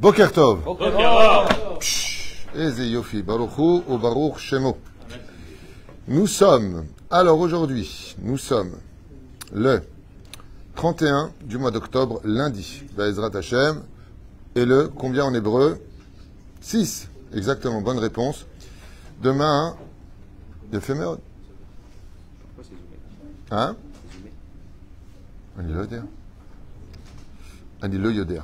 Boker Tov. Shemo. Nous sommes, alors aujourd'hui, nous sommes le 31 du mois d'octobre, lundi, Baezrat Hashem, et le, combien en hébreu? 6, exactement, bonne réponse. Demain, de Hein? Ani lo yoder. Ani yoder.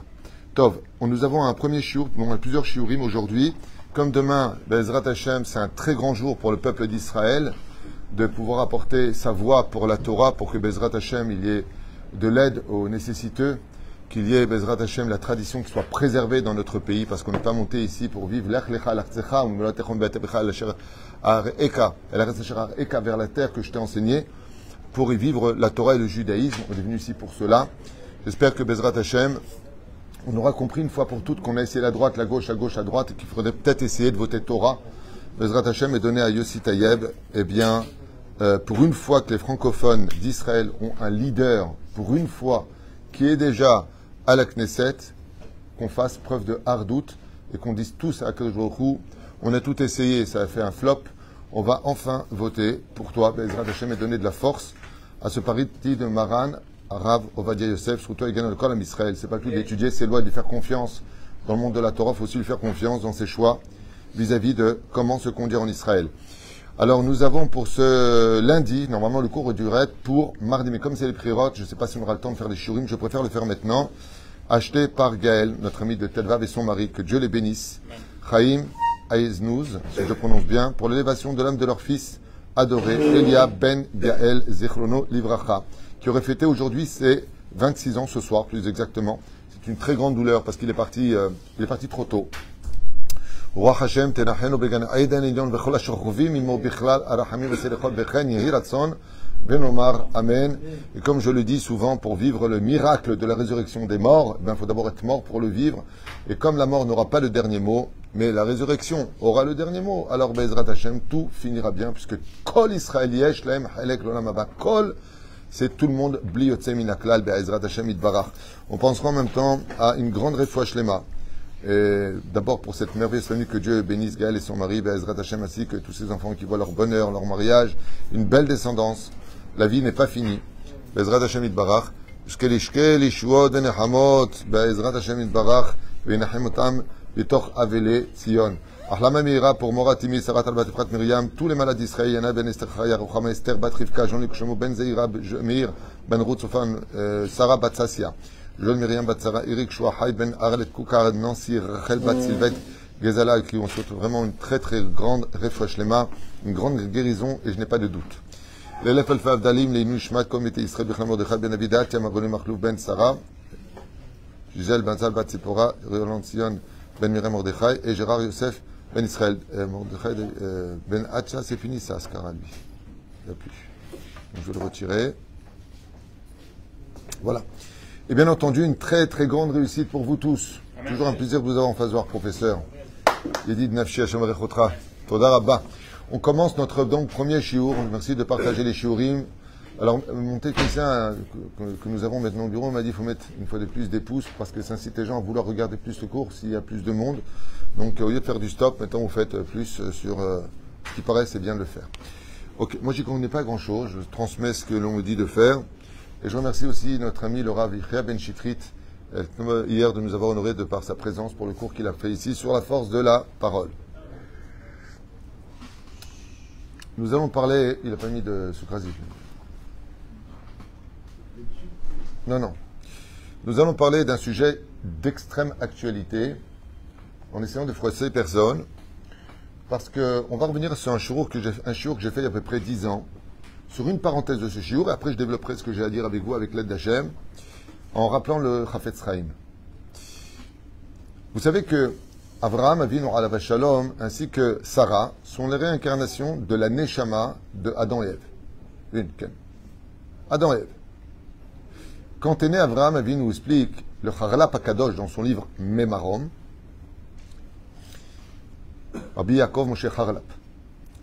Tov, nous avons un premier shiur, bon, on a plusieurs shiurim aujourd'hui. Comme demain, Bezrat Hashem, c'est un très grand jour pour le peuple d'Israël de pouvoir apporter sa voix pour la Torah, pour que Bezrat Hashem, il y ait de l'aide aux nécessiteux, qu'il y ait Bezrat Hashem, la tradition qui soit préservée dans notre pays, parce qu'on n'est pas monté ici pour vivre vers la terre que je t'ai enseigné, pour y vivre la Torah et le judaïsme. On est venu ici pour cela. J'espère que Bezrat Hashem, on aura compris une fois pour toutes qu'on a essayé la droite, la gauche, la gauche, à droite, qu'il faudrait peut-être essayer de voter Torah. Bezrat Hashem est donné à Yossi Tayeb, eh bien, euh, pour une fois que les francophones d'Israël ont un leader, pour une fois, qui est déjà à la Knesset, qu'on fasse preuve de hardout et qu'on dise tous à Kadosh on a tout essayé, ça a fait un flop, on va enfin voter pour toi, Bezrat Hashem, et donner de la force à ce parti de Maran, Rav Ovadia Yosef, il gagne le Kolam Israël. C'est pas tout d'étudier ses lois et de lui faire confiance dans le monde de la Torah, il faut aussi lui faire confiance dans ses choix vis-à-vis de comment se conduire en Israël. Alors nous avons pour ce lundi, normalement le cours durait pour mardi, mais comme c'est les prirotes, je ne sais pas si on aura le temps de faire des shurim, je préfère le faire maintenant. Acheté par Gaël, notre ami de Telvav et son mari, que Dieu les bénisse. Chaim Aiznouz, si je le prononce bien, pour l'élévation de l'âme de leur fils adoré, Elia Ben Gaël Zechrono Livracha, qui aurait fêté aujourd'hui ses 26 ans ce soir, plus exactement. C'est une très grande douleur parce qu'il est parti, euh, il est parti trop tôt. רוח השם תנחנו בגן עדן עליון וכל השוכבים עמו בכלל הרחמים וסליחות וכן יהי רצון ונאמר Amen. Et comme je le dis souvent, pour vivre le miracle de la résurrection des morts, il faut d'abord être mort pour le vivre. Et comme la mort n'aura pas le dernier mot, mais la résurrection aura le dernier mot, alors Bezrat Hashem, tout finira bien, puisque Kol Israël yesh lahem halek l'olam haba. Kol, c'est tout le monde. On pensera en même temps à une grande réfoua shlema. D'abord pour cette merveilleuse famille que Dieu bénisse Gaël et son mari, Hashem ainsi que tous ces enfants qui voient leur bonheur, leur mariage, une belle descendance. La vie n'est pas finie. Hashem. Ahlama Meira pour Moratimi, Sarat al Efrat Miriam, tous les malades d'Israël, Yana Ben Esther Chaya, Ruchama Esther Bat Rivka, Jean-Luc Shemo Ben Zeira, Meir Ben Ruth Sofan, euh, Sarah Bat Sassia, John Myriam Bat Sarah, Eric Chouahai Ben Arlet Koukar, Nancy, Rachel Bat Silvet, Gezala, qui ont souhaite vraiment une très très grande refresh lema, une grande guérison, et je n'ai pas de doute. l'élève Alfa Avdalim, les Nushmat, comme était Israël Bechal Mordechai Ben Abidat, Yamagoni Makhlouf Ben Sarah, Gisèle Ben Zal Bat Sipora, Roland Sion Ben Miriam Mordechai, et Gérard Yosef Ben Israël euh, euh, Ben Hatcha, c'est fini ça, lui. Il n'y a plus. Donc je vais le retirer. Voilà. Et bien entendu, une très très grande réussite pour vous tous. Toujours un plaisir de vous avoir en face voir, professeur. Yedid Nafshi Hashem Rechotra. Toda Rabba. On commence notre donc premier shiur. Merci de partager les shiurim. Alors, mon technicien que, que nous avons maintenant au bureau m'a dit qu'il faut mettre une fois de plus des pouces parce que ça incite les gens à vouloir regarder plus le cours s'il y a plus de monde. Donc, au lieu de faire du stop, maintenant vous faites plus euh, sur euh, ce qui paraît, c'est bien de le faire. Ok, moi j'y connais pas grand chose. Je transmets ce que l'on me dit de faire. Et je remercie aussi notre ami le Rav Ben euh, hier, de nous avoir honoré de par sa présence pour le cours qu'il a fait ici sur la force de la parole. Nous allons parler, il n'a pas mis de Soukrasi. Non, non. Nous allons parler d'un sujet d'extrême actualité, en essayant de froisser personne, parce qu'on va revenir sur un shiur que j'ai fait il y a à peu près 10 ans, sur une parenthèse de ce shiur, et après je développerai ce que j'ai à dire avec vous avec l'aide d'Hachem, en rappelant le Chafetz Chaim. Vous savez que Abraham, Avinu Alav Shalom, ainsi que Sarah sont les réincarnations de la Neshama de Adam et Ève. Adam et Ève. Quand est né Abraham, Avinu explique le Charla Pakadosh dans son livre Memarom, Rabbi Yaakov Moshe Harlap,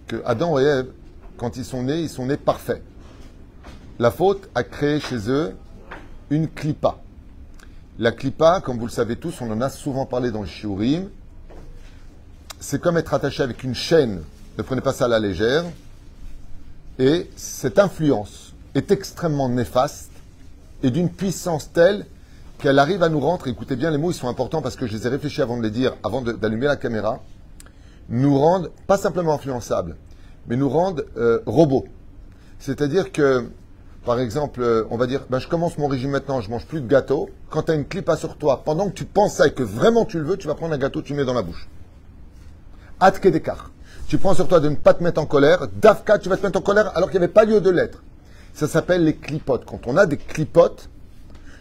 que Adam et Ève, quand ils sont nés, ils sont nés parfaits. La faute a créé chez eux une clipa. La clipa, comme vous le savez tous, on en a souvent parlé dans le shiurim, c'est comme être attaché avec une chaîne. Ne prenez pas ça à la légère. Et cette influence est extrêmement néfaste et d'une puissance telle qu'elle arrive à nous rendre, écoutez bien les mots, ils sont importants parce que je les ai réfléchis avant de les dire, avant d'allumer la caméra, nous rendent pas simplement influençables, mais nous rendent euh, robots. C'est-à-dire que, par exemple, euh, on va dire, ben, je commence mon régime maintenant, je mange plus de gâteau. Quand tu as une clipa sur toi, pendant que tu penses que vraiment tu le veux, tu vas prendre un gâteau, tu le mets dans la bouche. Atke d'écart. Tu prends sur toi de ne pas te mettre en colère. Dafka, tu vas te mettre en colère alors qu'il n'y avait pas lieu de l'être. Ça s'appelle les clipotes. Quand on a des clipotes,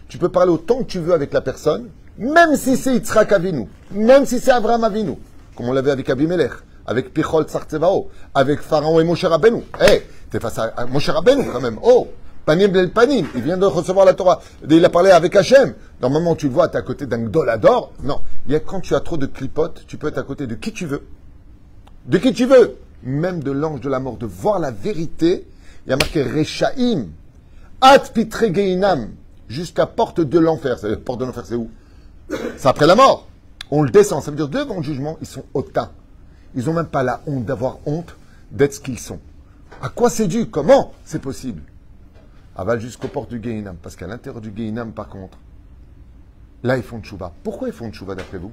tu peux parler autant que tu veux avec la personne, même si c'est Yitzhak Avinu, même si c'est Abraham Avinu, comme on l'avait avec Abimelech, avec Pichol Tsartzevao, avec Pharaon et Moshe Rabbeinu. Eh, hey, t'es face à Moshe Rabbeinu quand même. Oh, Panim Bel Panim, il vient de recevoir la Torah. Il a parlé avec Hachem. Normalement, tu le vois, tu es à côté d'un Gdolador. Non, il y a quand tu as trop de clipotes, tu peux être à côté de qui tu veux. De qui tu veux. Même de l'ange de la mort, de voir la vérité. Il y a marqué Rechaim. At pitre jusqu'à porte de l'enfer. Porte de l'enfer, c'est où? C'est après la mort. On le descend. Ça veut dire devant le jugement, ils sont hautains. Ils n'ont même pas la honte d'avoir honte d'être ce qu'ils sont. À quoi c'est dû? Comment c'est possible? Aval jusqu'aux portes du Gehinam. Parce qu'à l'intérieur du Gehinam, par contre, là, ils font tchouva. Pourquoi ils font tchouva d'après vous?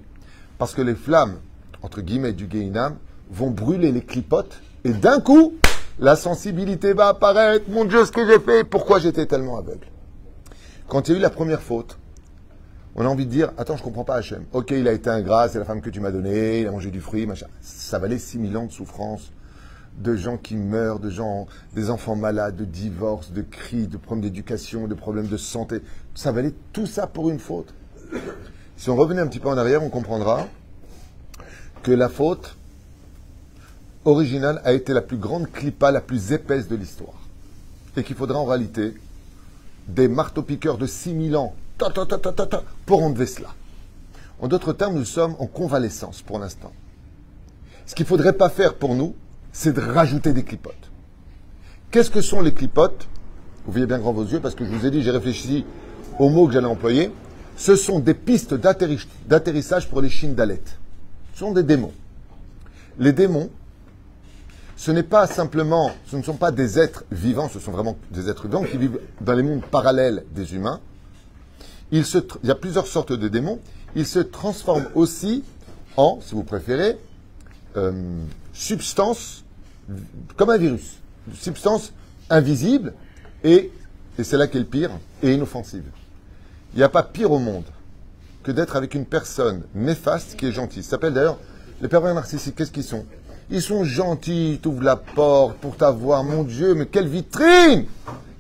Parce que les flammes, entre guillemets, du Gehinam vont brûler les clipotes et d'un coup, la sensibilité va apparaître. Mon Dieu, ce que j'ai fait, pourquoi j'étais tellement aveugle? Quand il y a eu la première faute, on a envie de dire Attends, je comprends pas Hachem. Ok, il a été ingrat, c'est la femme que tu m'as donnée, il a mangé du fruit, machin. Ça valait 6000 ans de souffrance, de gens qui meurent, de gens, des enfants malades, de divorces, de cris, de problèmes d'éducation, de problèmes de santé. Ça valait tout ça pour une faute. Si on revenait un petit peu en arrière, on comprendra que la faute originale a été la plus grande clipa, la plus épaisse de l'histoire. Et qu'il faudra en réalité des marteaux-piqueurs de 6000 ans pour enlever cela. En d'autres termes, nous sommes en convalescence pour l'instant. Ce qu'il ne faudrait pas faire pour nous, c'est de rajouter des clipotes. Qu'est-ce que sont les clipotes? Vous voyez bien grand vos yeux parce que je vous ai dit, j'ai réfléchi aux mots que j'allais employer. Ce sont des pistes d'atterrissage pour les chines d'Alet. Ce sont des démons. Les démons, ce n'est pas simplement, ce ne sont pas des êtres vivants, ce sont vraiment des êtres vivants qui vivent dans les mondes parallèles des humains. Il, y a plusieurs sortes de démons. Ils se transforment aussi en, si vous préférez, euh, substance, comme un virus, substance invisible et, et c'est là qu'est le pire, et inoffensive. Il n'y a pas pire au monde que d'être avec une personne néfaste qui est gentille. Ça s'appelle d'ailleurs les pervers narcissiques. Qu'est-ce qu'ils sont? Ils sont gentils, ils t'ouvrent la porte pour t'avoir. Mon Dieu, mais quelle vitrine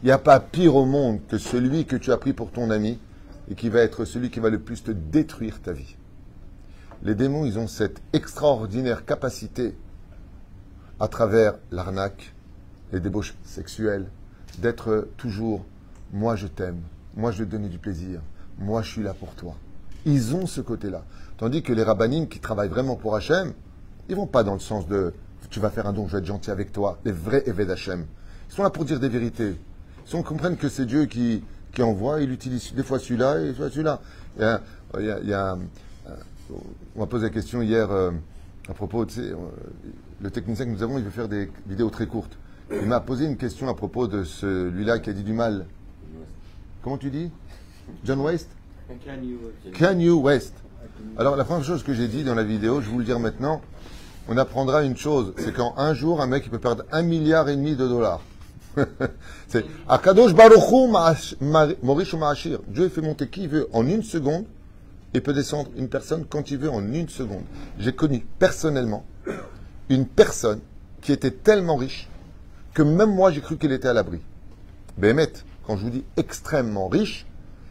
Il n'y a pas pire au monde que celui que tu as pris pour ton ami et qui va être celui qui va le plus te détruire ta vie. Les démons, ils ont cette extraordinaire capacité à travers l'arnaque, les débauches sexuelles, d'être toujours moi je t'aime, moi je vais te donner du plaisir, moi je suis là pour toi. Ils ont ce côté-là. Tandis que les rabbinimes qui travaillent vraiment pour Hachem, ils vont pas dans le sens de tu vas faire un don, je vais être gentil avec toi. Les vrais Eved Hashem. Ils sont là pour dire des vérités. Ils comprennent que c'est Dieu qui, qui envoie, il utilise des fois celui-là et fois celui-là. Il y a, euh, on m'a posé la question hier euh, à propos, tu sais, euh, le technicien que nous avons, il veut faire des vidéos très courtes. Il m'a posé une question à propos de celui-là qui a dit du mal. Comment tu dis? John West? Kanye West. Alors la première chose que j'ai dit dans la vidéo, je vais vous le dire maintenant, on apprendra une chose, c'est qu'en un jour, un mec peut perdre un milliard et demi de dollars. c'est Akadosh Baruchu Morish Ma'ashir. Dieu fait monter qui il veut en une seconde et peut descendre une personne quand il veut en une seconde. J'ai connu personnellement une personne qui était tellement riche que même moi j'ai cru qu'elle était à l'abri. Bémet, quand je vous dis extrêmement riche,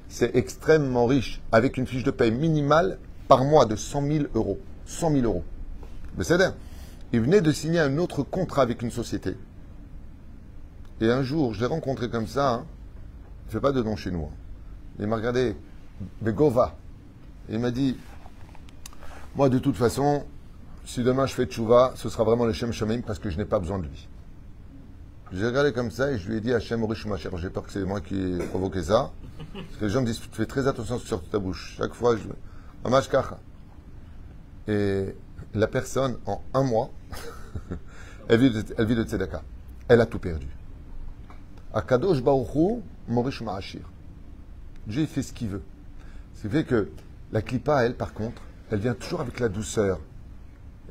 c'est extrêmement riche avec une fiche de paie minimale par mois de 100 000 euros. 100 000 euros. Mais c'est Il venait de signer un autre contrat avec une société. Et un jour, je l'ai rencontré comme ça. Hein. Il ne fait pas de don chez nous. Il m'a regardé, Begova. il m'a dit Moi, de toute façon, si demain je fais tchouva, ce sera vraiment le Shem Shamim parce que je n'ai pas besoin de lui. J'ai regardé comme ça et je lui ai dit Hachem Orish Macher. J'ai peur que c'est moi qui ai provoqué ça. Parce que les gens me disent Fais très attention sur ta bouche. Chaque fois, je. Amash Kacha. Et la personne, en un mois, elle vit de, elle tzedaka. Elle a tout perdu. Akadosh Baruchu Morish Ma'ashir. Dieu fait ce qu'il veut. Ce qui fait que la clipa, elle, par contre, elle vient toujours avec la douceur.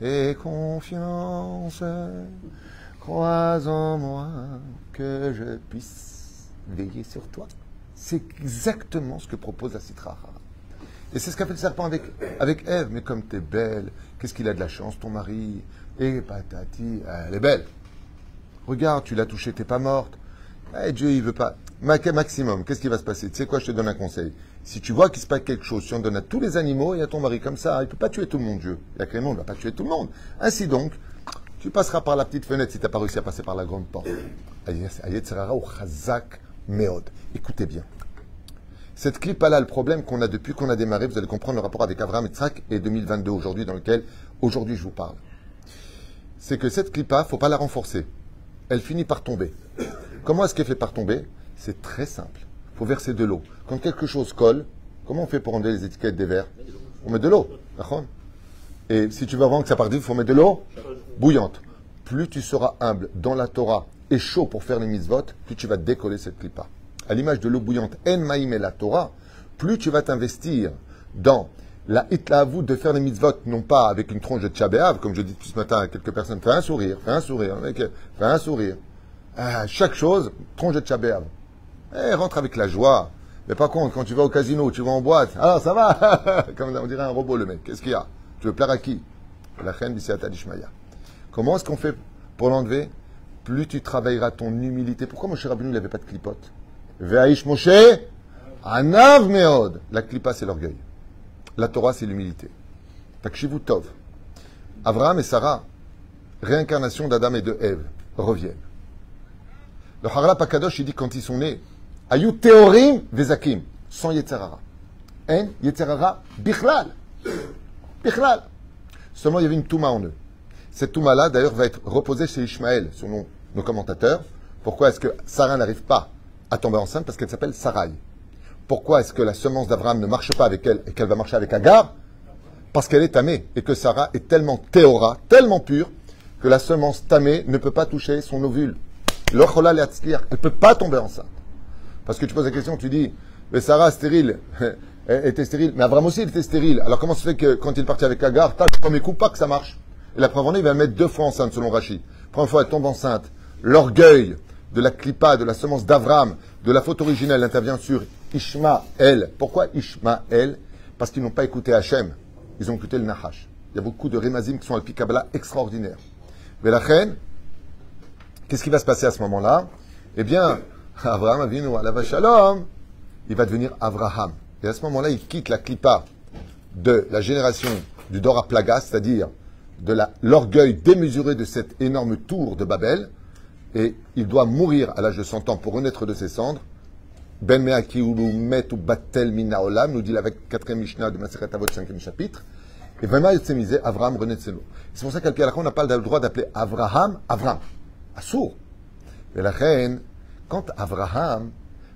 Et confiance, crois en moi que je puisse veiller sur toi. C'est exactement ce que propose la citra. Et c'est ce qu'a fait le serpent avec, avec Ève. Mais comme tu es belle, qu'est-ce qu'il a de la chance, ton mari Et patati, elle est belle. Regarde, tu l'as touchée, t'es pas morte. Eh, Dieu, il veut pas. Maximum, qu'est-ce qui va se passer Tu sais quoi, je te donne un conseil. Si tu vois qu'il se passe quelque chose, si on donne à tous les animaux et à ton mari comme ça, il ne peut pas tuer tout le monde, Dieu. Il y a ne va pas tuer tout le monde. Ainsi donc, tu passeras par la petite fenêtre si tu n'as pas réussi à passer par la grande porte. Écoutez bien. Cette clip-là, le problème qu'on a depuis qu'on a démarré, vous allez comprendre le rapport avec Abraham et Tzrak et 2022 aujourd'hui, dans lequel aujourd'hui je vous parle. C'est que cette ne faut pas la renforcer. Elle finit par tomber. Comment est-ce qu'elle fait par tomber? C'est très simple. Il faut verser de l'eau. Quand quelque chose colle, comment on fait pour enlever les étiquettes des verres? On met de l'eau. Et si tu veux vraiment que ça parte il faut mettre de l'eau bouillante. Plus tu seras humble dans la Torah et chaud pour faire les mitzvot, plus tu vas décoller cette clipa à l'image de l'eau bouillante, En Maïm et la Torah, plus tu vas t'investir dans la vous de faire les mitzvot, non pas avec une tronche de tchabéav, comme je dis depuis ce matin à quelques personnes, fais un sourire, fais un sourire, mec, fais un sourire. Ah, chaque chose, tronche de tchabéav. Eh, rentre avec la joie. Mais par contre, quand tu vas au casino, tu vas en boîte, alors ça va Comme on dirait un robot, le mec. Qu'est-ce qu'il y a? Tu veux plaire à qui? La reine Dishmaya. Comment est-ce qu'on fait pour l'enlever? Plus tu travailleras ton humilité. Pourquoi mon cher Rabbeinu n'avait pas de clipote? Ve'aish Anav Meod. La clipa, c'est l'orgueil. La Torah, c'est l'humilité. Takshivu Tov. Et Sarah, réincarnation d'Adam et de Ève, reviennent. Le Harala Pakadosh, il dit quand ils sont nés, Ayu Teorim Vezakim, sans Yetzerara. En Yetzerara Bichlal. Bichlal. Seulement, il y avait une Touma en eux. Cette Touma-là, d'ailleurs, va être reposée chez Ishmaël, selon nos commentateurs. Pourquoi est-ce que Sarah n'arrive pas à tomber enceinte parce qu'elle s'appelle Sarai. Pourquoi est-ce que la semence d'Abraham ne marche pas avec elle et qu'elle va marcher avec Agar? Parce qu'elle est tamée et que Sarah est tellement théora, tellement pure, que la semence tamée ne peut pas toucher son ovule. Elle ne peut pas tomber enceinte. Parce que tu poses la question, tu dis, mais Sarah stérile, était stérile, mais Abraham aussi était stérile. Alors comment se fait que quand il est parti avec Agar, tac, premier coup, pas que ça marche Et la preuve en est, il va mettre deux fois enceinte selon Rachid. Première fois, elle tombe enceinte. L'orgueil de la clipa, de la semence d'Avram, de la faute originelle intervient sur Ishmael. Pourquoi Ishmael Parce qu'ils n'ont pas écouté Hachem. Ils ont écouté le Nahash. Il y a beaucoup de Remazim qui sont al Pikabala extraordinaires. Mais la reine, qu'est-ce qui va se passer à ce moment-là? Eh bien, Avraham Avinu la Shalom, il va devenir Avraham. Et à ce moment-là, il quitte la clipa de la génération du Dora Plaga, c'est-à-dire de l'orgueil démesuré de cette énorme tour de Babel, et il doit mourir à l'âge de 100 ans pour renaître de ses cendres. Ben Meaki Met ou Batel Mina Olam, nous dit la 4e Mishnah de Maseret Avot, 5e chapitre. Et Avraham renaît de ses C'est pour ça qu'à on n'a pas le droit d'appeler Avraham Avram. Assour. Et la reine, quand Avraham,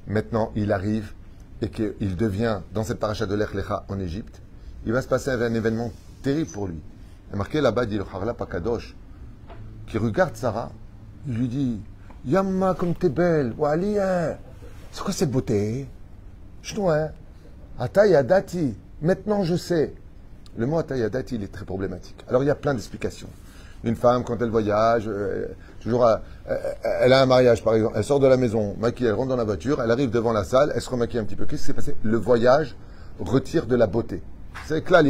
maintenant, il arrive et qu'il devient dans cette paracha de l'Echlecha en Égypte, il va se passer un événement terrible pour lui. Il marqué là-bas, dit le Harla Pakadosh, qui regarde Sarah il lui dit Yamma, comme t'es belle, Wali, c'est quoi cette beauté? Chinois, Atayadati, maintenant je sais. Le mot Atayadati, il est très problématique. Alors il y a plein d'explications. Une femme, quand elle voyage, euh, toujours, euh, elle a un mariage par exemple, elle sort de la maison, maquille, elle rentre dans la voiture, elle arrive devant la salle, elle se remaquille un petit peu. Qu'est-ce qui s'est passé? Le voyage retire de la beauté. C'est que là,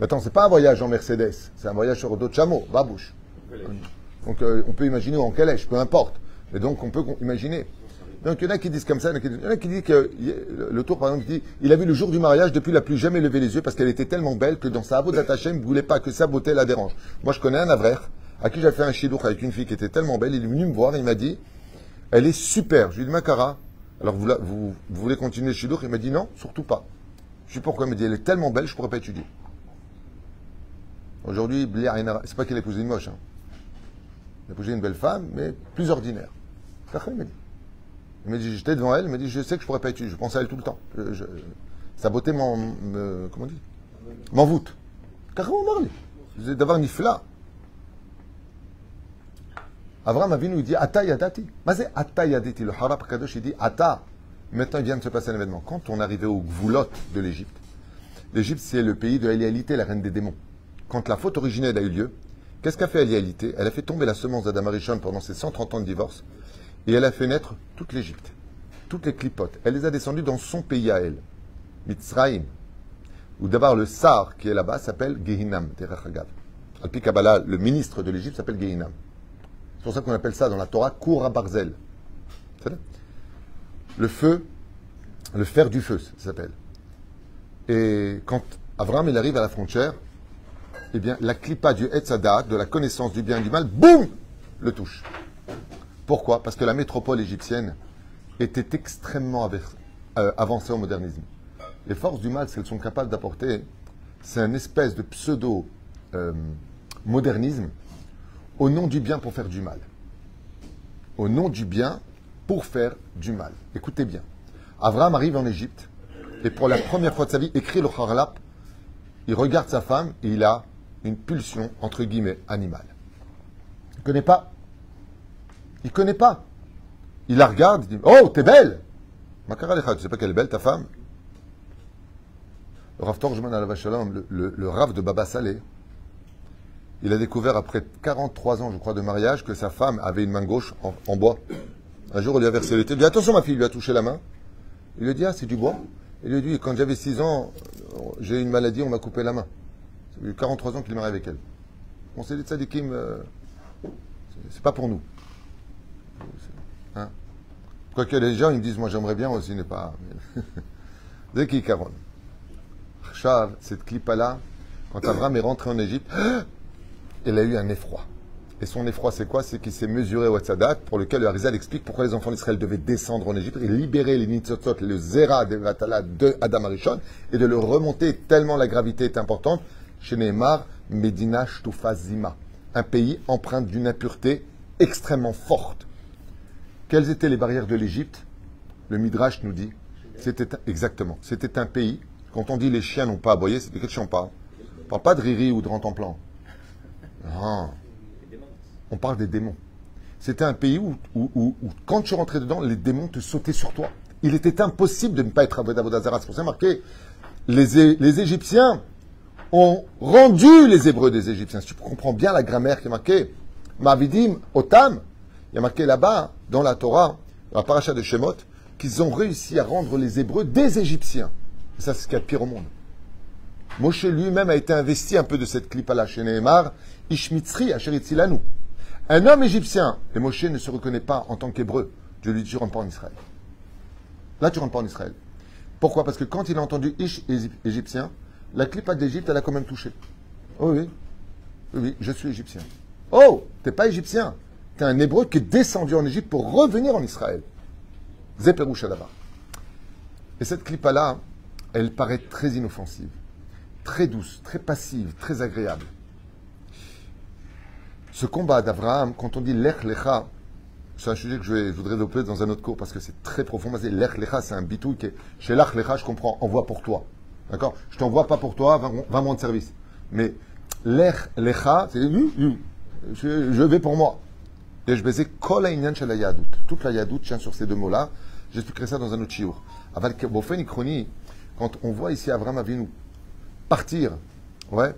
Maintenant, c'est pas un voyage en Mercedes, c'est un voyage sur d'autres chameaux, babouche. Donc euh, on peut imaginer en calèche, peu importe. Mais donc on peut imaginer. Donc il y en a qui disent comme ça, il y en a qui disent que le tour par exemple dit il a vu le jour du mariage depuis la plus jamais levé les yeux parce qu'elle était tellement belle que dans sa abo d'attaché il ne voulait pas que sa beauté la dérange. Moi je connais un avraire à qui j'ai fait un chidouk avec une fille qui était tellement belle, il est venu me voir et il m'a dit elle est super. Je lui ai dit Makara, alors vous, voulez continuer le chidouk? Il m'a dit non, surtout pas. Je sais pourquoi, il m'a dit elle est tellement belle, je ne pourrais pas étudier. Aujourd'hui, c'est pas qu'elle est cousine moche. Hein. Épousé une belle femme, mais plus ordinaire. il m'a dit. Il m'a dit, j'étais devant elle, il m'a dit, je sais que je pourrais pas être Je pense à elle tout le temps. sa beauté m'en, comment on dit? M'envoûte. Carrément, parle. D'avoir nifla. Avram Avinu, il dit, Ata yadati. Mais c'est Ata yadati. Le Harap Kadosh, il dit, Ata. Maintenant, il vient de se passer un événement. Quand on arrivait au Gvoulot de l'Égypte, l'Égypte, c'est le pays de Elialité, la reine des démons. Quand la faute originelle a eu lieu, qu'est-ce qu'a fait Elialité Elle a fait tomber la semence d'Adam Arishon pendant ses 130 ans de divorce et elle a fait naître toute l'Égypte, toutes les clipotes. Elle les a descendues dans son pays à elle, Mitzrayim. Ou d'abord le Sar qui est là-bas s'appelle Gehinam, Terachagav. Alpi Kabbalah, le ministre de l'Égypte s'appelle Gehinam. C'est pour ça qu'on appelle ça dans la Torah Koura Barzel. Le feu, le fer du feu, ça s'appelle. Et quand Avram arrive à la frontière, eh bien, la clipa du Etzadat, de la connaissance du bien et du mal, boum, le touche. Pourquoi? Parce que la métropole égyptienne était extrêmement euh, avancée au modernisme. Les forces du mal, ce qu'elles sont capables d'apporter, c'est un espèce de pseudo-modernisme euh, au nom du bien pour faire du mal. Au nom du bien pour faire du mal. Écoutez bien. Abraham arrive en Égypte et pour la première fois de sa vie écrit le Kharlap. Il regarde sa femme et il a une pulsion, entre guillemets, animale. Il ne connaît pas. Il ne connaît pas. Il la regarde, il dit Oh, t'es belle Tu sais pas qu'elle est belle, ta femme? Le Rav Torjman le, le, le Rav de Baba Saleh, il a découvert après 43 ans, je crois, de mariage, que sa femme avait une main gauche en, bois. Un jour, il lui a versé le thé. Il dit Attention, ma fille, il lui a touché la main. Il lui a dit Ah, c'est du bois. Il lui a dit Quand j'avais 6 ans, j'ai eu une maladie, on m'a coupé la main. Ça fait 43 ans qu'il est marié avec elle. On s'est dit Tzadikim, euh, c'est pas pour nous. Hein Quoique les gens, ils me disent Moi, j'aimerais bien aussi n'est pas. Dès qu'il Caron. cette clipa-là, quand Abraham est rentré en Égypte, il a eu un effroi. Et son effroi, c'est quoi? C'est qu'il s'est mesuré au Tzadat, pour lequel le Harizal explique pourquoi les enfants d'Israël devaient descendre en Égypte et libérer les Nitzotzot, le Zera de Vatala de Adam Arishon, et de le remonter tellement la gravité est importante. Chez Medina Zima, un pays empreint d'une impureté extrêmement forte. Quelles étaient les barrières de l'Égypte? Le Midrash nous dit, c'était exactement, c'était un pays. Quand on dit les chiens n'ont pas aboyé, c'est de quel chien on parle On parle pas de Riri ou de Rantanplan. Non. On parle des démons. C'était un pays où, quand tu rentrais dedans, les démons te sautaient sur toi. Il était impossible de ne pas être Avodazara. C'est pour ça marqué les Égyptiens ont rendu les Hébreux des Égyptiens. Si tu comprends bien la grammaire qui est marquée, Mavidim, Otam, il y a marqué là-bas, dans la Torah, dans la paracha de Shemot, qu'ils ont réussi à rendre les Hébreux des Égyptiens. Et ça, c'est ce qu'il y a de pire au monde. Moshe lui-même a été investi un peu de cette clip à la chez Nehemar, Ishmitzri, Asheritzilanou. Un homme égyptien, et Moshe ne se reconnaît pas en tant qu'hébreu. Dieu lui dit, tu rentres pas en Israël. Là, tu rentres pas en Israël. Pourquoi? Parce que quand il a entendu Ish égyptien, la clipa d'Égypte, elle a quand même touché. Oh oui, oui, je suis égyptien. Oh, t'es pas égyptien. T'es un hébreu qui est descendu en Égypte pour revenir en Israël. Zeperoucha Et cette clipa-là, elle paraît très inoffensive, très douce, très passive, très agréable. Ce combat d'Abraham, quand on dit l'ech lecha, c'est un sujet que je, voudrais développer dans un autre cours parce que c'est très profond. L'ech lecha, c'est un bitouille qui est, chez l'ech lecha, je comprends, envoie pour toi. D'accord? Je t'envoie pas pour toi, va, moi de service. Mais l'ech lecha, c'est je, vais pour moi. Et je baisais kol la yadout. Toute la yadout tient sur ces deux mots-là. J'expliquerai ça dans un autre chiour. Quand on voit ici Abraham Avinu partir, ouais,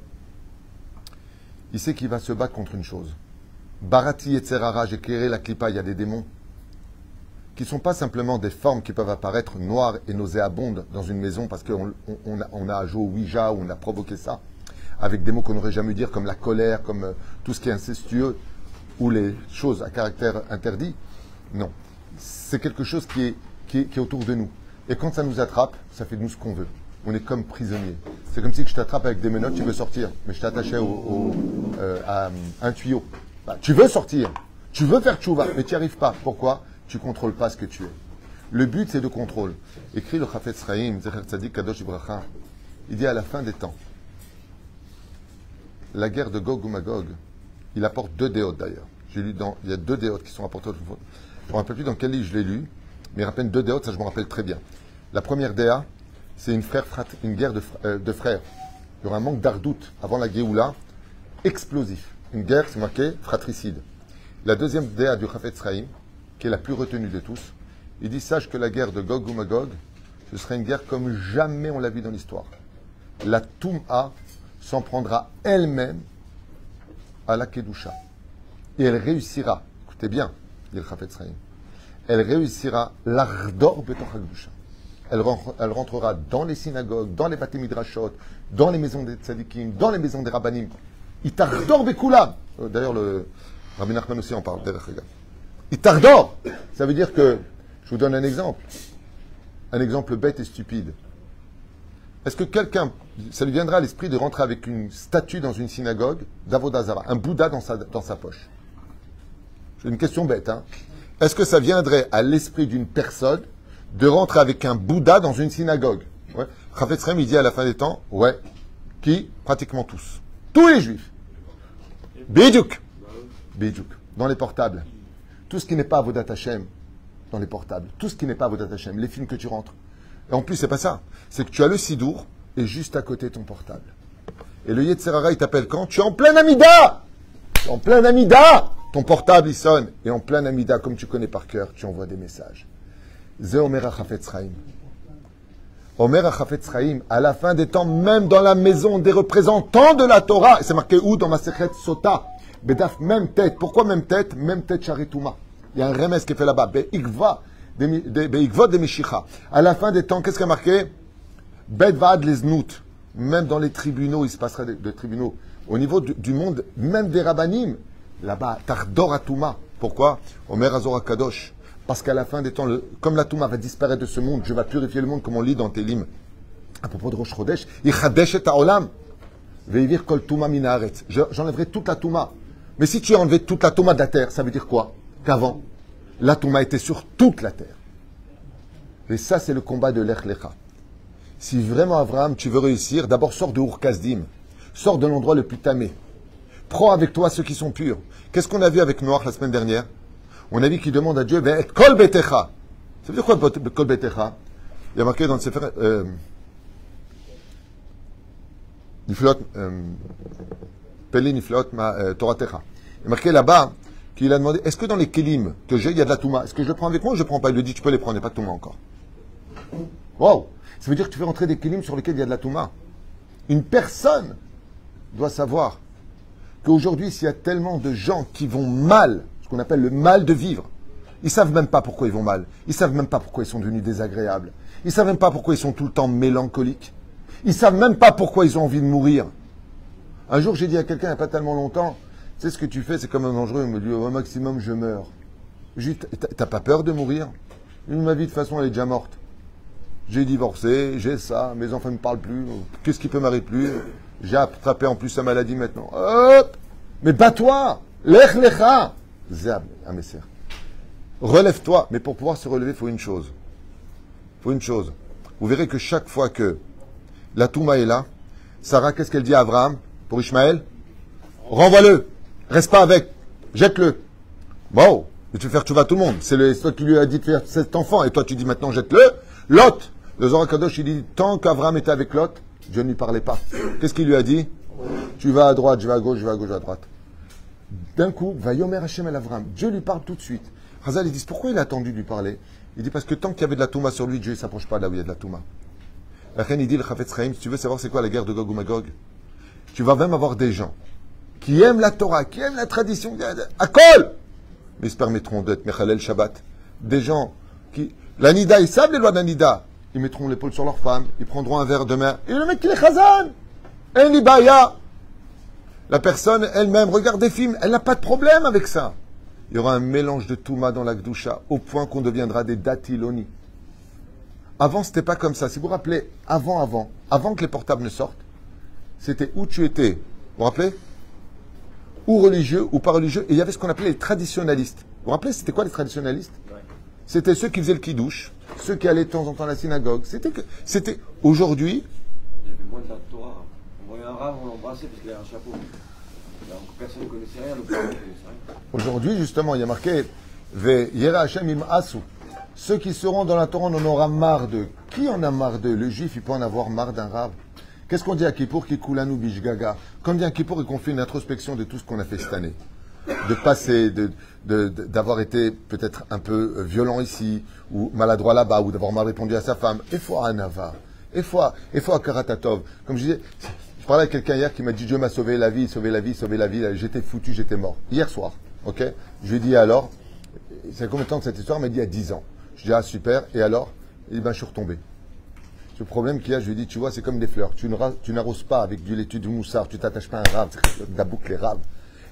il sait qu'il va se battre contre une chose. Barati et Tserara, j'ai éclairé la clipa, il y a des démons qui ne sont pas simplement des formes qui peuvent apparaître noires et nauséabondes dans une maison parce qu'on on, a, joué au Ouija ou on a provoqué ça, avec des mots qu'on n'aurait jamais dire comme la colère, comme euh, tout ce qui est incestueux ou les choses à caractère interdit. Non. C'est quelque chose qui est, qui est autour de nous. Et quand ça nous attrape, ça fait de nous ce qu'on veut on est comme prisonnier. C'est comme si je t'attrape avec des menottes, tu veux sortir, mais je au, euh, à un tuyau. Bah, tu veux sortir, tu veux faire tchouva, mais tu n'y arrives pas. Pourquoi? Tu contrôles pas ce que tu es. Le but, c'est de contrôle. Écrit le Chafetz Chaim, Tzadik Kadosh Ibrahim, il dit à la fin des temps, la guerre de Gog ou Magog, il apporte deux déotes d'ailleurs. J'ai lu dans, il y a deux déotes qui sont rapportées. Je ne me rappelle plus dans quel livre je l'ai lu, mais il rappelle deux déotes, ça je me rappelle très bien. La première déa, c'est une, frère, une guerre de, euh, de frères. Il y aura un manque d'ardoute avant la Géoula, explosif. Une guerre, c'est marqué fratricide. La deuxième déa du Chafetz Sraïm, qui est la plus retenue de tous, il dit Sache que la guerre de Gog ou Magog, ce sera une guerre comme jamais on l'a vu dans l'histoire. La Toum'a s'en prendra elle-même à la Kedusha. Et elle réussira, écoutez bien, dit le Chafetz elle réussira l'ardor Kedusha. Elle, elle rentrera dans les synagogues, dans les bâtis midrashot, dans les maisons des tzadikim, dans les maisons des rabbanim. Itardor Bekulam. Euh, d'ailleurs, le Rabbi Nachman aussi en parle. Itardor Ça veut dire que, je vous donne un exemple. Un exemple bête et stupide. Est-ce que quelqu'un, ça lui viendra à l'esprit de rentrer avec une statue dans une synagogue d'Avodazara, un Bouddha dans sa, dans sa poche? C'est une question bête. Hein Est-ce que ça viendrait à l'esprit d'une personne de rentrer avec un Bouddha dans une synagogue? Ouais. il dit à la fin des temps, ouais, qui? Pratiquement tous. Tous les juifs. Bidjouk. Bidjouk. Dans les portables. Tout ce qui n'est pas Vodat Hashem, dans les portables. Tout ce qui n'est pas Vodat Hashem, les films que tu rentres. Et en plus, c'est pas ça. C'est que tu as le Sidour et juste à côté ton portable. Et le Yetzerara, il t'appelle quand? Tu es en plein Amida En plein Amida Ton portable, il sonne. Et en plein Amida, comme tu connais par cœur, tu envoies des messages. Ze Omer Achafetz Omer Achafetz à la fin des temps, même dans la maison des représentants de la Torah, c'est marqué où? Dans ma secrète Sota Bedaf, même tête. Pourquoi même tête? Même tête Charitouma. Il y a un remès qui est fait là-bas. Be'ikva de Mishicha. À la fin des temps, qu'est-ce qui a marqué? Bedvad les Même dans les tribunaux, il se passera des, tribunaux. Au niveau du, monde, même des rabbinim, là-bas, Tardor Atouma. Pourquoi? Omer Azor Kadosh. Parce qu'à la fin des temps, comme la Touma va disparaître de ce monde, je vais purifier le monde comme on lit dans Télim. À propos de Rosh Chodesh, Ichadesh et minaret. J'enlèverai toute la Touma. Mais si tu as enlevé toute la Touma de la terre, ça veut dire quoi Qu'avant, la Touma était sur toute la terre. Et ça, c'est le combat de l'Echlecha. Si vraiment, Abraham, tu veux réussir, d'abord sors de Ur-Kazdim. Sors de l'endroit le plus tamé. Prends avec toi ceux qui sont purs. Qu'est-ce qu'on a vu avec Noir la semaine dernière on a dit qu'il demande à Dieu, ben, kol betecha. Ça veut dire quoi, kol betecha Il y a marqué dans le Sefer, Niflot, euh, Niflot, euh. Il y a marqué là-bas qu'il a demandé, est-ce que dans les kelim que j'ai, il y a de la touma? Est-ce que je le prends avec moi ou je ne prends pas? Il lui dit, tu peux les prendre, il n'y a pas de touma encore. Wow Ça veut dire que tu fais rentrer des kelim sur lesquels il y a de la touma. Une personne doit savoir qu'aujourd'hui, s'il y a tellement de gens qui vont mal qu'on appelle le mal de vivre. Ils savent même pas pourquoi ils vont mal. Ils savent même pas pourquoi ils sont devenus désagréables. Ils savent même pas pourquoi ils sont tout le temps mélancoliques. Ils savent même pas pourquoi ils ont envie de mourir. Un jour, j'ai dit à quelqu'un il n'y a pas tellement longtemps, tu sais ce que tu fais, c'est comme un dangereux. Il me dit au maximum, je meurs. J'ai dit, t'as pas peur de mourir? Ma vie, de toute façon, elle est déjà morte. J'ai divorcé, j'ai ça, mes enfants ne me parlent plus. Qu'est-ce qui peut m'arriver plus? J'ai attrapé en plus sa maladie maintenant. Hop Mais bats-toi Lech lecha Zab, Amesser. Relève-toi. Mais pour pouvoir se relever, il faut une chose. Il faut une chose. Vous verrez que chaque fois que la Touma est là, Sarah, qu'est-ce qu'elle dit à Abraham? Pour Ishmaël Renvoie-le. Reste pas avec. Jette-le. Bon, mais tu veux faire tu vas tout le monde. C'est toi qui lui a dit de faire cet enfant. Et toi, tu dis maintenant, jette-le. Lot. Le Zorakadosh, il dit, tant qu'Abraham était avec Lot, Dieu ne lui parlait pas. Qu'est-ce qu'il lui a dit? Tu vas à droite, je vais à gauche, je vais à gauche, je vais à droite. D'un coup, va Yomer Hashem el Avram. Dieu lui parle tout de suite. Hazal, ils disent pourquoi il a attendu de lui parler? Il dit parce que tant qu'il y avait de la Touma sur lui, Dieu ne s'approche pas là où il y a de la Touma. La il dit le Chafetz Chaim, si tu veux savoir c'est quoi la guerre de Gog ou Magog, tu vas même avoir des gens qui aiment la Torah, qui aiment la tradition, à col Mais ils se permettront d'être Mechalel Shabbat. Des gens qui. La Nida, ils savent les lois de la Nida. Ils mettront l'épaule sur leur femme, ils prendront un verre de mer. Et le mec, il est Chazan Enibaya la personne elle-même regarde des films, elle n'a pas de problème avec ça. Il y aura un mélange de Touma dans la Gdusha, au point qu'on deviendra des datiloni. Avant, c'était pas comme ça. Si vous vous rappelez, avant, avant, avant que les portables ne sortent, c'était où tu étais. Vous vous rappelez? Ou religieux, ou pas religieux. Et il y avait ce qu'on appelait les traditionnalistes. Vous vous rappelez, c'était quoi les traditionnalistes C'était ceux qui faisaient le kidouche, ceux qui allaient de temps en temps à la synagogue. C'était que, c'était aujourd'hui. Il y avait moins de la Torah. On voyait un rave, on l'embrassait parce qu'il avait un chapeau. personne ne connaissait rien, le prophète ne connaissait rien. Aujourd'hui, justement, il y a marqué Ve Yera Hashem im asu. Ceux qui seront dans la Torah, on en aura marre d'eux. Qui en a marre d'eux? Le juif, il peut en avoir marre d'un rave? Qu'est-ce qu'on dit à Kippour qui coule à nous, Bishgaga Quand on dit à Kippour et qu'on fait une introspection de tout ce qu'on a fait cette année, de passer, de- de- d'avoir été peut-être un peu euh, violent ici, ou maladroit là-bas, ou d'avoir mal répondu à sa femme, et fois à Nava, et fois, et à Karatatov. Comme je disais, je parlais à quelqu'un hier qui m'a dit Dieu m'a sauvé la vie, sauvé la vie, sauvé la vie, j'étais foutu, j'étais mort. Hier soir, ok? Je lui ai dit alors, c'est combien de temps que cette histoire? M'a dit il y a 10 ans. Je dis ah super, et alors? Il dit ben je suis retombé. Le problème qu'il y a, je lui dit, tu vois, c'est comme des fleurs. Tu n'arroses pas avec du lait, du moussard, tu t'attaches pas à un rave, dabouk les raves.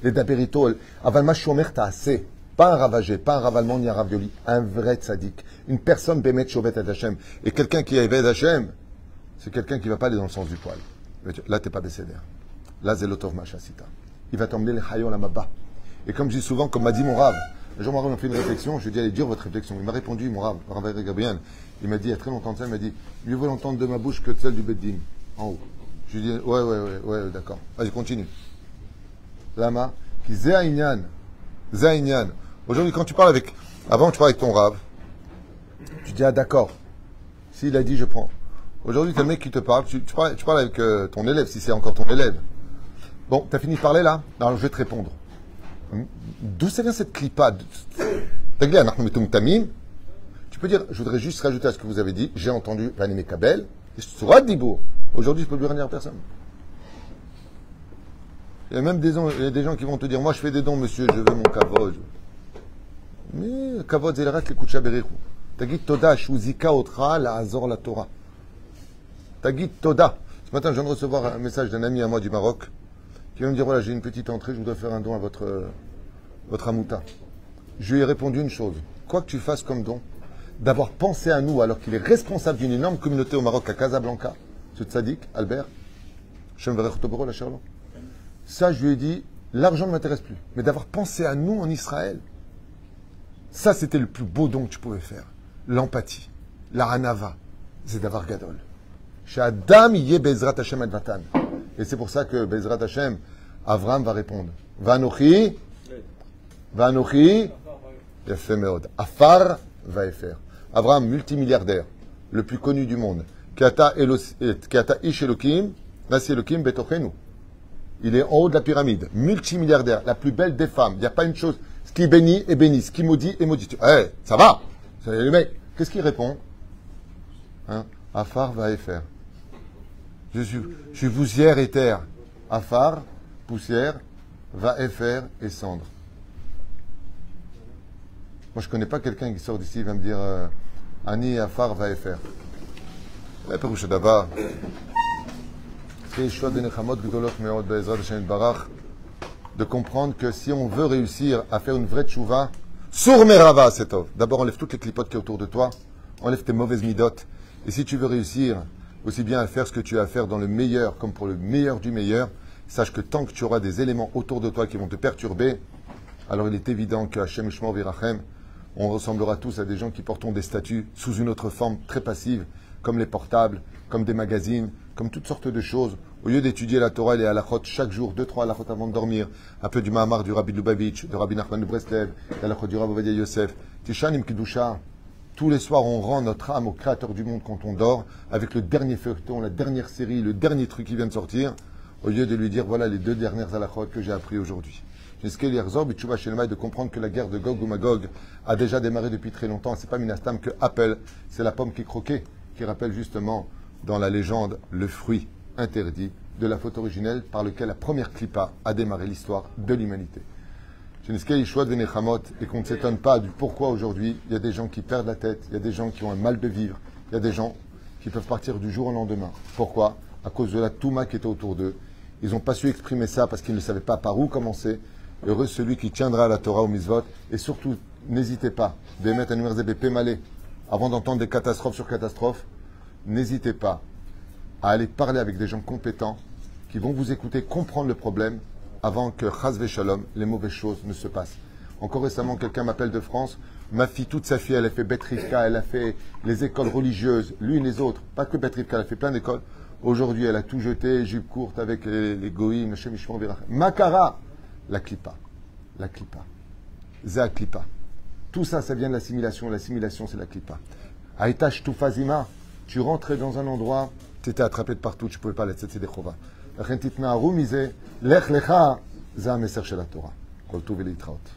Les dabérito, avant ma chômère, t'as assez. Pas un ravagé, pas un ravalement ni un ravioli. Un vrai tzaddik. Une personne bémet chauvet à Hachem. Et quelqu'un qui est Eved Hachem, c'est quelqu'un qui va pas aller dans le sens du poil. Là, t'es pas bécédère. Là, c'est l'otov machasita. Il va t'emmener les hayol à mabba. Et comme je dis souvent, comme m'a dit mon rave, jour, mon rave m'a fait une réflexion, je lui ai dit, allez, dire votre réflexion. Il m'a répondu, mon rave, Rav Gabriel, il m'a dit, il y a très longtemps de ça, il m'a dit, mieux vaut l'entendre de ma bouche que de celle du Beddin, en haut. Je lui ai dit, ouais, ouais, ouais, ouais, d'accord. Vas-y, continue. Lama, qui Zéaïnian. Aujourd'hui, quand tu parles avec, avant, tu parles avec ton rave, tu dis, ah, d'accord. S'il a dit, je prends. Aujourd'hui, t'as le mec qui te parle, tu, tu parles, tu parles avec euh, ton élève, si c'est encore ton élève. Bon, t'as fini de parler là? Alors, je vais te répondre. D'où ça vient cette Tamim. Tu peux dire, je voudrais juste rajouter à ce que vous avez dit, j'ai entendu Vanim Kabel, et Surat Dibour. Aujourd'hui, je peux plus rien dire à personne. Il y a même des gens, il y a des gens qui vont te dire, moi je fais des dons, monsieur, je veux mon kavod. Mais kavod, c'est le reste, l'écoute Shaberichu. Tagit Toda, Shuzika Otra, la Azor la Torah. Tagit Toda. Ce matin, je viens de recevoir un message d'un ami à moi du Maroc qui vient me dire voilà, j'ai une petite entrée, je voudrais faire un don à votre, euh, votre amouta. Je lui ai répondu une chose quoi que tu fasses comme don, d'avoir pensé à nous alors qu'il est responsable d'une énorme communauté au Maroc, à Casablanca, ce tzaddik, Albert, la. Ça, je lui ai dit l'argent ne m'intéresse plus, mais d'avoir pensé à nous en Israël, ça, c'était le plus beau don que tu pouvais faire. L'empathie, la hanava, c'est d'avoir gadol. Chez Adam, Bezrat Hashem Advatan. Et c'est pour ça que Bezrat Hashem, Avram va répondre. Vanochi, Vanochi. Afar va faire. Avram, multimilliardaire, le plus connu du monde. Kiata Ish Elokim, Nasi Betochenu. Il est en haut de la pyramide, multimilliardaire, la plus belle des femmes. Il n'y a pas une chose. Ce qui bénit est béni, ce qui maudit est maudit. Eh, ça va le mec. Qu'est-ce qu'il répond? Hein? Afar va faire. Je suis, je suis poussière et terre. Afar, poussière, va et et cendre. Moi, je ne connais pas quelqu'un qui sort d'ici et va me dire euh, Ani Afar va et faire. La Pérouche d'Aba. De comprendre que si on veut réussir à faire une vraie tchouva, sour merava, c'est D'abord, enlève toutes les clipotes qui sont autour de toi, enlève tes mauvaises midotes. Et si tu veux réussir aussi bien à faire ce que tu as à faire dans le meilleur comme pour le meilleur du meilleur, sache que tant que tu auras des éléments autour de toi qui vont te perturber, alors il est évident que Hachem Shmo Virachem, on ressemblera tous à des gens qui portons des statuts sous une autre forme très passive, comme les portables, comme des magazines, comme toutes sortes de choses. Au lieu d'étudier la Torah et les halachot chaque jour, deux, trois halachot avant de dormir, un peu du Mahamar du Rabbi Lubavitch, de Rabbi Nachman de Breslev, des halachot du Rabbi Yosef, Tishanim Kidusha. Tous les soirs, on rend notre âme au Créateur du monde quand on dort, avec le dernier feuilleton, la dernière série, le dernier truc qui vient de sortir, au lieu de lui dire voilà les deux dernières halachot que j'ai appris aujourd'hui. L'Irzor, Bitchouba Shelmaï, de comprendre que la guerre de Gog ou Magog a déjà démarré depuis très longtemps. C'est pas Minastam que Apple, c'est la pomme qui est croquée, qui rappelle justement dans la légende le fruit interdit de la faute originelle par lequel la première clipa a démarré l'histoire de l'humanité. Et qu'on ne s'étonne pas du pourquoi aujourd'hui il y a des gens qui perdent la tête, il y a des gens qui ont un mal de vivre, il y a des gens qui peuvent partir du jour au lendemain. Pourquoi? À cause de la touma qui était autour d'eux. Ils n'ont pas su exprimer ça parce qu'ils ne savaient pas par où commencer. Heureux celui qui tiendra à la Torah au misvot. Et surtout, n'hésitez pas, d'émettre un numéro malé, avant d'entendre des catastrophes sur catastrophes, n'hésitez pas à aller parler avec des gens compétents qui vont vous écouter, comprendre le problème avant que Chazve les mauvaises choses ne se passent. Encore récemment, quelqu'un m'appelle de France. Ma fille, toute sa fille, elle a fait Betrivka, elle a fait les écoles religieuses, l'une et les autres. Pas que Betrivka, elle a fait plein d'écoles. Aujourd'hui, elle a tout jeté, jupe courte avec les, les goïms, Makara, la clipa. La clipa. Za clipa. Tout ça, ça vient de l'assimilation. L'assimilation, c'est la clipa. Aïtash Tufazima, tu rentrais dans un endroit, tu étais attrapé de partout, tu ne pouvais pas laisser des chovas. לכן תתנערו מזה, לך לך, זה המסר של התורה. כל טוב ולהתחאות.